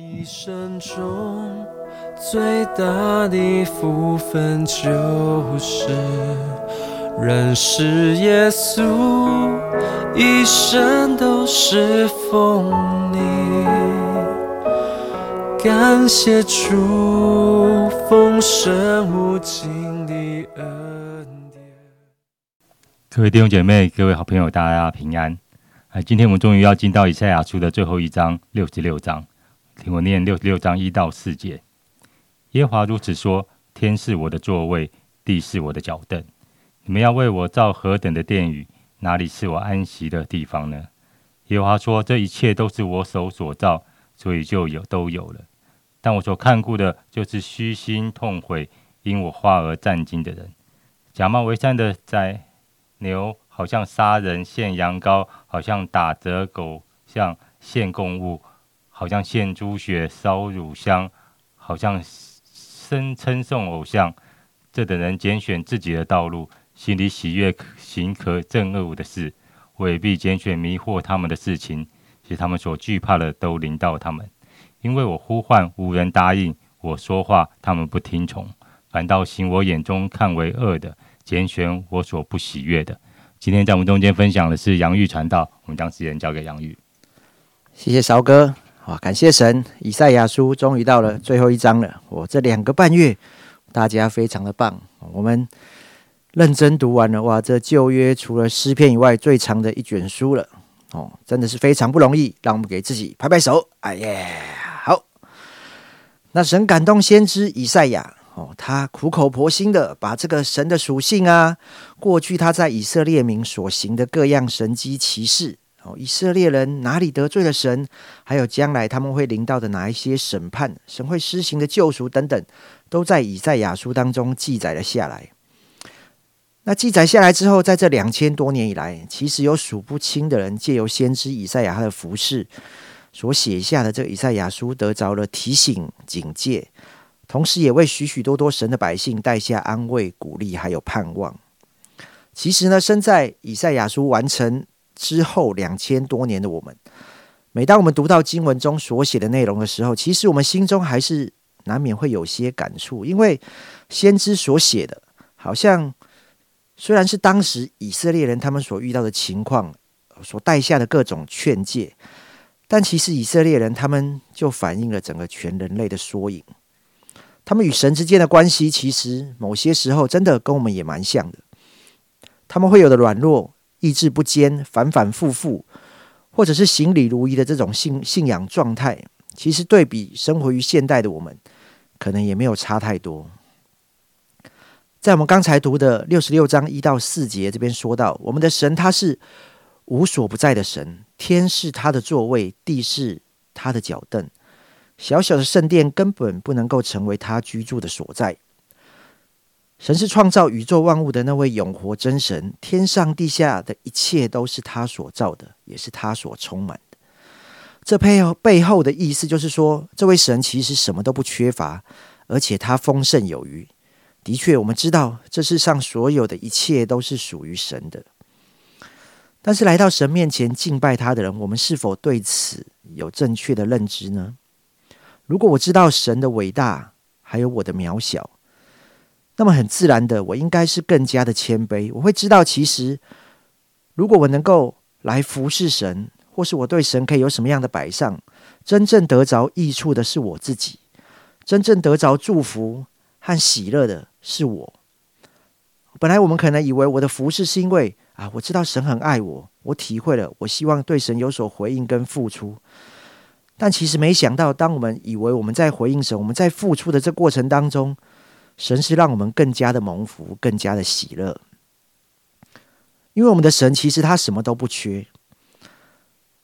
一生中最大的福分就是认识耶稣，一生都是奉你，感谢主丰盛无尽的恩典。各位弟兄姐妹，各位好朋友，大家平安。啊，今天我们终于要进到以赛亚书的最后一章，六十六章。听我念六十六章一到四节。耶和华如此说：天是我的座位，地是我的脚凳。你们要为我造何等的殿宇？哪里是我安息的地方呢？耶和华说：这一切都是我手所造，所以就有都有了。但我所看顾的，就是虚心痛悔，因我话而战惊的人。假冒为善的宰牛，好像杀人献羊羔，好像打折狗，像献供物。好像献猪血、烧乳香，好像声称颂偶像。这等人拣选自己的道路，心里喜悦行可憎恶的事，未必拣选迷惑他们的事情，使他们所惧怕的都临到他们。因为我呼唤无人答应，我说话他们不听从，反倒行我眼中看为恶的，拣选我所不喜悦的。今天在我们中间分享的是杨玉传道，我们将时间交给杨玉。谢谢韶哥。哇！感谢神，以赛亚书终于到了最后一章了。我这两个半月，大家非常的棒。我们认真读完了，哇！这旧约除了诗篇以外最长的一卷书了。哦，真的是非常不容易。让我们给自己拍拍手。哎耶！好。那神感动先知以赛亚，哦，他苦口婆心的把这个神的属性啊，过去他在以色列民所行的各样神机骑士以色列人哪里得罪了神？还有将来他们会临到的哪一些审判？神会施行的救赎等等，都在以赛亚书当中记载了下来。那记载下来之后，在这两千多年以来，其实有数不清的人借由先知以赛亚他的服饰所写下的这个以赛亚书，得着了提醒、警戒，同时也为许许多多神的百姓带下安慰、鼓励，还有盼望。其实呢，身在以赛亚书完成。之后两千多年的我们，每当我们读到经文中所写的内容的时候，其实我们心中还是难免会有些感触，因为先知所写的，好像虽然是当时以色列人他们所遇到的情况，所带下的各种劝诫，但其实以色列人他们就反映了整个全人类的缩影。他们与神之间的关系，其实某些时候真的跟我们也蛮像的，他们会有的软弱。意志不坚，反反复复，或者是行礼如仪的这种信信仰状态，其实对比生活于现代的我们，可能也没有差太多。在我们刚才读的六十六章一到四节这边说到，我们的神他是无所不在的神，天是他的座位，地是他的脚凳，小小的圣殿根本不能够成为他居住的所在。神是创造宇宙万物的那位永活真神，天上地下的一切都是他所造的，也是他所充满的。这背后背后的意思就是说，这位神其实什么都不缺乏，而且他丰盛有余。的确，我们知道这世上所有的一切都是属于神的。但是来到神面前敬拜他的人，我们是否对此有正确的认知呢？如果我知道神的伟大，还有我的渺小。那么很自然的，我应该是更加的谦卑。我会知道，其实如果我能够来服侍神，或是我对神可以有什么样的摆上，真正得着益处的是我自己，真正得着祝福和喜乐的是我。本来我们可能以为我的服侍是因为啊，我知道神很爱我，我体会了，我希望对神有所回应跟付出。但其实没想到，当我们以为我们在回应神，我们在付出的这过程当中。神是让我们更加的蒙福，更加的喜乐，因为我们的神其实他什么都不缺，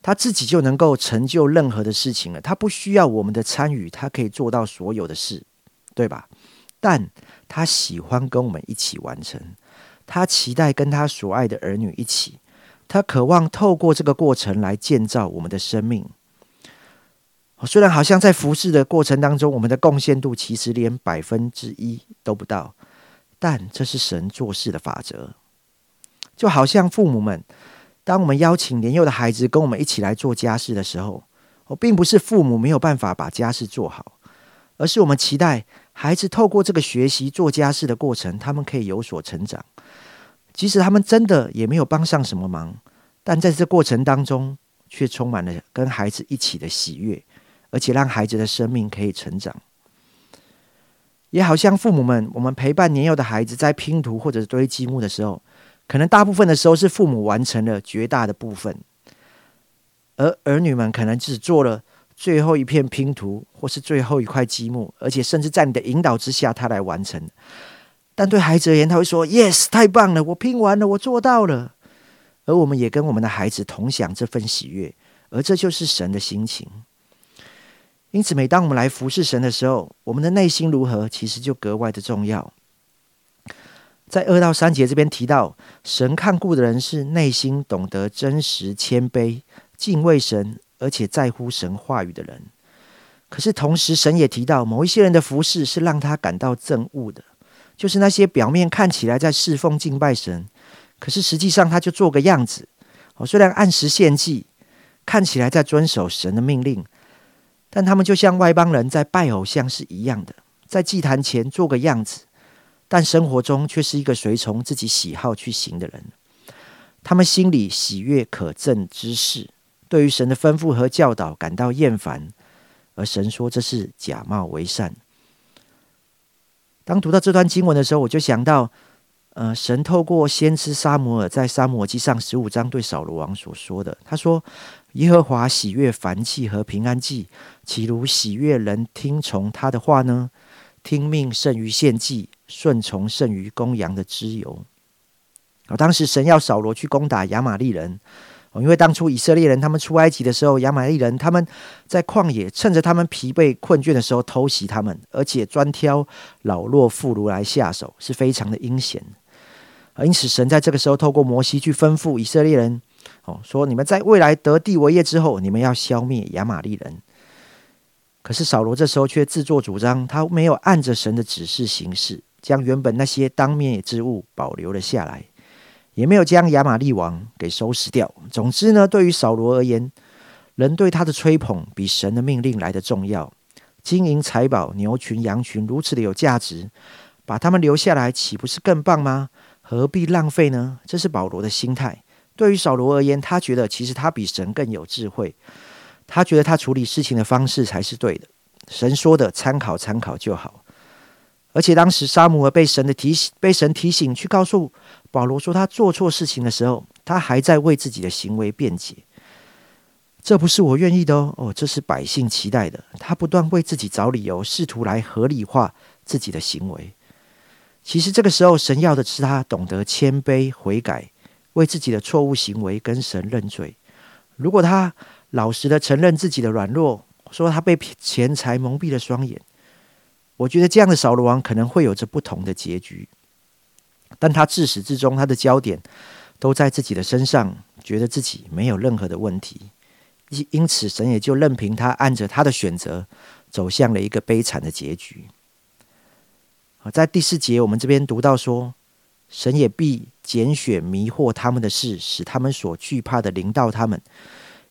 他自己就能够成就任何的事情了，他不需要我们的参与，他可以做到所有的事，对吧？但他喜欢跟我们一起完成，他期待跟他所爱的儿女一起，他渴望透过这个过程来建造我们的生命。虽然好像在服侍的过程当中，我们的贡献度其实连百分之一都不到，但这是神做事的法则。就好像父母们，当我们邀请年幼的孩子跟我们一起来做家事的时候，哦，并不是父母没有办法把家事做好，而是我们期待孩子透过这个学习做家事的过程，他们可以有所成长。即使他们真的也没有帮上什么忙，但在这过程当中，却充满了跟孩子一起的喜悦，而且让孩子的生命可以成长。也好像父母们，我们陪伴年幼的孩子在拼图或者堆积木的时候，可能大部分的时候是父母完成了绝大的部分，而儿女们可能只做了最后一片拼图或是最后一块积木，而且甚至在你的引导之下，他来完成。但对孩子而言，他会说：“Yes，太棒了，我拼完了，我做到了。”而我们也跟我们的孩子同享这份喜悦，而这就是神的心情。因此，每当我们来服侍神的时候，我们的内心如何，其实就格外的重要。在二到三节这边提到，神看顾的人是内心懂得真实、谦卑、敬畏神，而且在乎神话语的人。可是同时，神也提到，某一些人的服侍是让他感到憎恶的。就是那些表面看起来在侍奉敬拜神，可是实际上他就做个样子。哦，虽然按时献祭，看起来在遵守神的命令，但他们就像外邦人在拜偶像是一样的，在祭坛前做个样子，但生活中却是一个随从自己喜好去行的人。他们心里喜悦可憎之事，对于神的吩咐和教导感到厌烦，而神说这是假冒为善。当读到这段经文的时候，我就想到，呃，神透过先知沙摩尔在沙摩记上十五章对扫罗王所说的，他说：“耶和华喜悦凡祭和平安祭，岂如喜悦人听从他的话呢？听命胜于献祭，顺从胜于公羊的脂油。”啊，当时神要扫罗去攻打亚玛利人。因为当初以色列人他们出埃及的时候，亚玛力人他们在旷野趁着他们疲惫困倦的时候偷袭他们，而且专挑老弱妇孺来下手，是非常的阴险。因此神在这个时候透过摩西去吩咐以色列人，哦，说你们在未来得地为业之后，你们要消灭亚玛力人。可是扫罗这时候却自作主张，他没有按着神的指示行事，将原本那些当灭之物保留了下来。也没有将亚玛利王给收拾掉。总之呢，对于扫罗而言，人对他的吹捧比神的命令来的重要。金银财宝、牛群、羊群如此的有价值，把他们留下来，岂不是更棒吗？何必浪费呢？这是保罗的心态。对于扫罗而言，他觉得其实他比神更有智慧，他觉得他处理事情的方式才是对的。神说的，参考参考就好。而且当时沙姆尔被神的提醒，被神提醒去告诉保罗说他做错事情的时候，他还在为自己的行为辩解。这不是我愿意的哦，哦，这是百姓期待的。他不断为自己找理由，试图来合理化自己的行为。其实这个时候，神要的是他懂得谦卑悔改，为自己的错误行为跟神认罪。如果他老实的承认自己的软弱，说他被钱财蒙蔽了双眼。我觉得这样的扫罗王可能会有着不同的结局，但他自始至终他的焦点都在自己的身上，觉得自己没有任何的问题，因因此神也就任凭他按着他的选择走向了一个悲惨的结局。好，在第四节我们这边读到说，神也必拣选迷惑他们的事，使他们所惧怕的临到他们，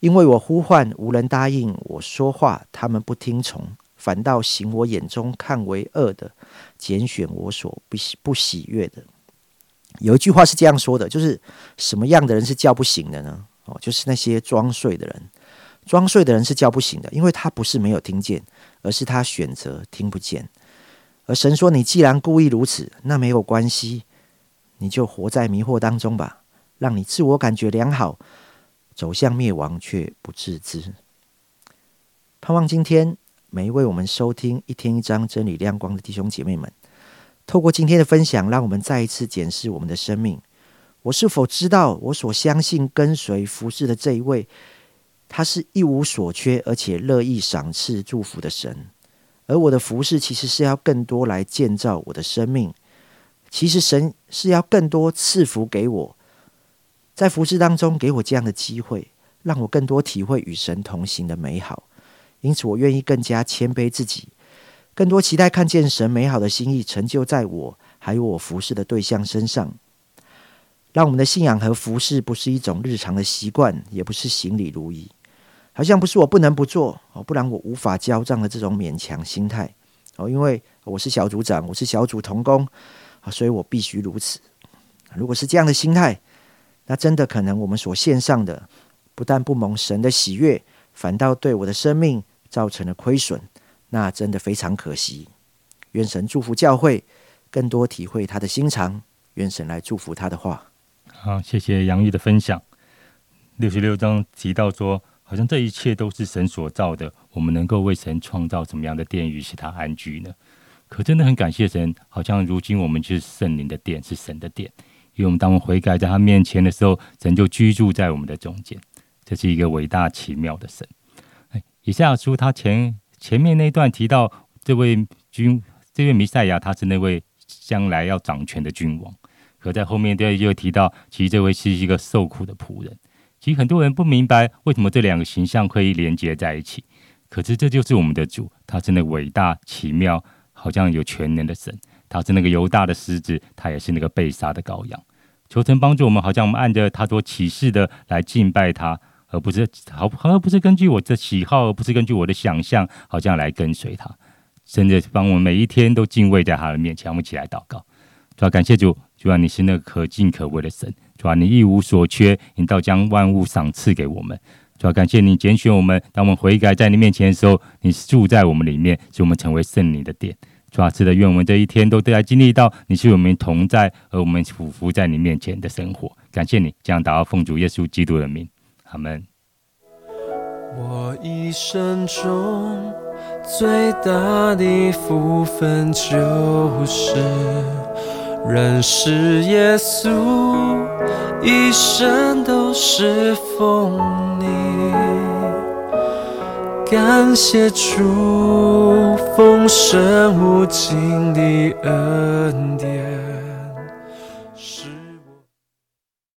因为我呼唤无人答应，我说话他们不听从。反倒行我眼中看为恶的，拣选我所不喜不喜悦的。有一句话是这样说的，就是什么样的人是叫不醒的呢？哦，就是那些装睡的人。装睡的人是叫不醒的，因为他不是没有听见，而是他选择听不见。而神说：“你既然故意如此，那没有关系，你就活在迷惑当中吧，让你自我感觉良好，走向灭亡却不自知。”盼望今天。每一位我们收听一天一章真理亮光的弟兄姐妹们，透过今天的分享，让我们再一次检视我们的生命。我是否知道我所相信、跟随、服侍的这一位，他是一无所缺，而且乐意赏赐祝福的神。而我的服侍其实是要更多来建造我的生命。其实神是要更多赐福给我，在服侍当中给我这样的机会，让我更多体会与神同行的美好。因此，我愿意更加谦卑自己，更多期待看见神美好的心意成就在我还有我服侍的对象身上。让我们的信仰和服侍不是一种日常的习惯，也不是行礼如仪，好像不是我不能不做哦，不然我无法交账的这种勉强心态哦，因为我是小组长，我是小组同工所以我必须如此。如果是这样的心态，那真的可能我们所献上的不但不蒙神的喜悦，反倒对我的生命造成了亏损，那真的非常可惜。愿神祝福教会，更多体会他的心肠。愿神来祝福他的话。好，谢谢杨玉的分享。六十六章提到说，好像这一切都是神所造的，我们能够为神创造什么样的殿宇使他安居呢？可真的很感谢神，好像如今我们就是圣灵的殿，是神的殿。因为我们当我们悔改在他面前的时候，神就居住在我们的中间。这是一个伟大奇妙的神。以赛亚书他前前面那段提到这位君，这位弥赛亚，他是那位将来要掌权的君王。可在后面又又提到，其实这位是一个受苦的仆人。其实很多人不明白为什么这两个形象可以连接在一起。可是这就是我们的主，他真的伟大奇妙，好像有全能的神。他是那个犹大的狮子，他也是那个被杀的羔羊。求神帮助我们，好像我们按着他所启示的来敬拜他，而不是好，好像不是根据我的喜好，而不是根据我的想象，好像来跟随他。甚至帮我们每一天都敬畏在他的面前。我们起来祷告，主要感谢主。主啊，你是那个可敬可畏的神，主啊，你一无所缺，你倒将万物赏赐给我们。主啊，感谢你拣选我们，当我们悔改在你面前的时候，你住在我们里面，使我们成为圣灵的殿。主啊，是的，愿我们这一天都都在经历到你是我们同在，而我们匍匐在你面前的生活。感谢你，这样祷告奉主耶稣基督的名，阿门。我一生中最大的福分就是。认识耶稣，一生都是奉你。感谢主丰盛无尽的恩典。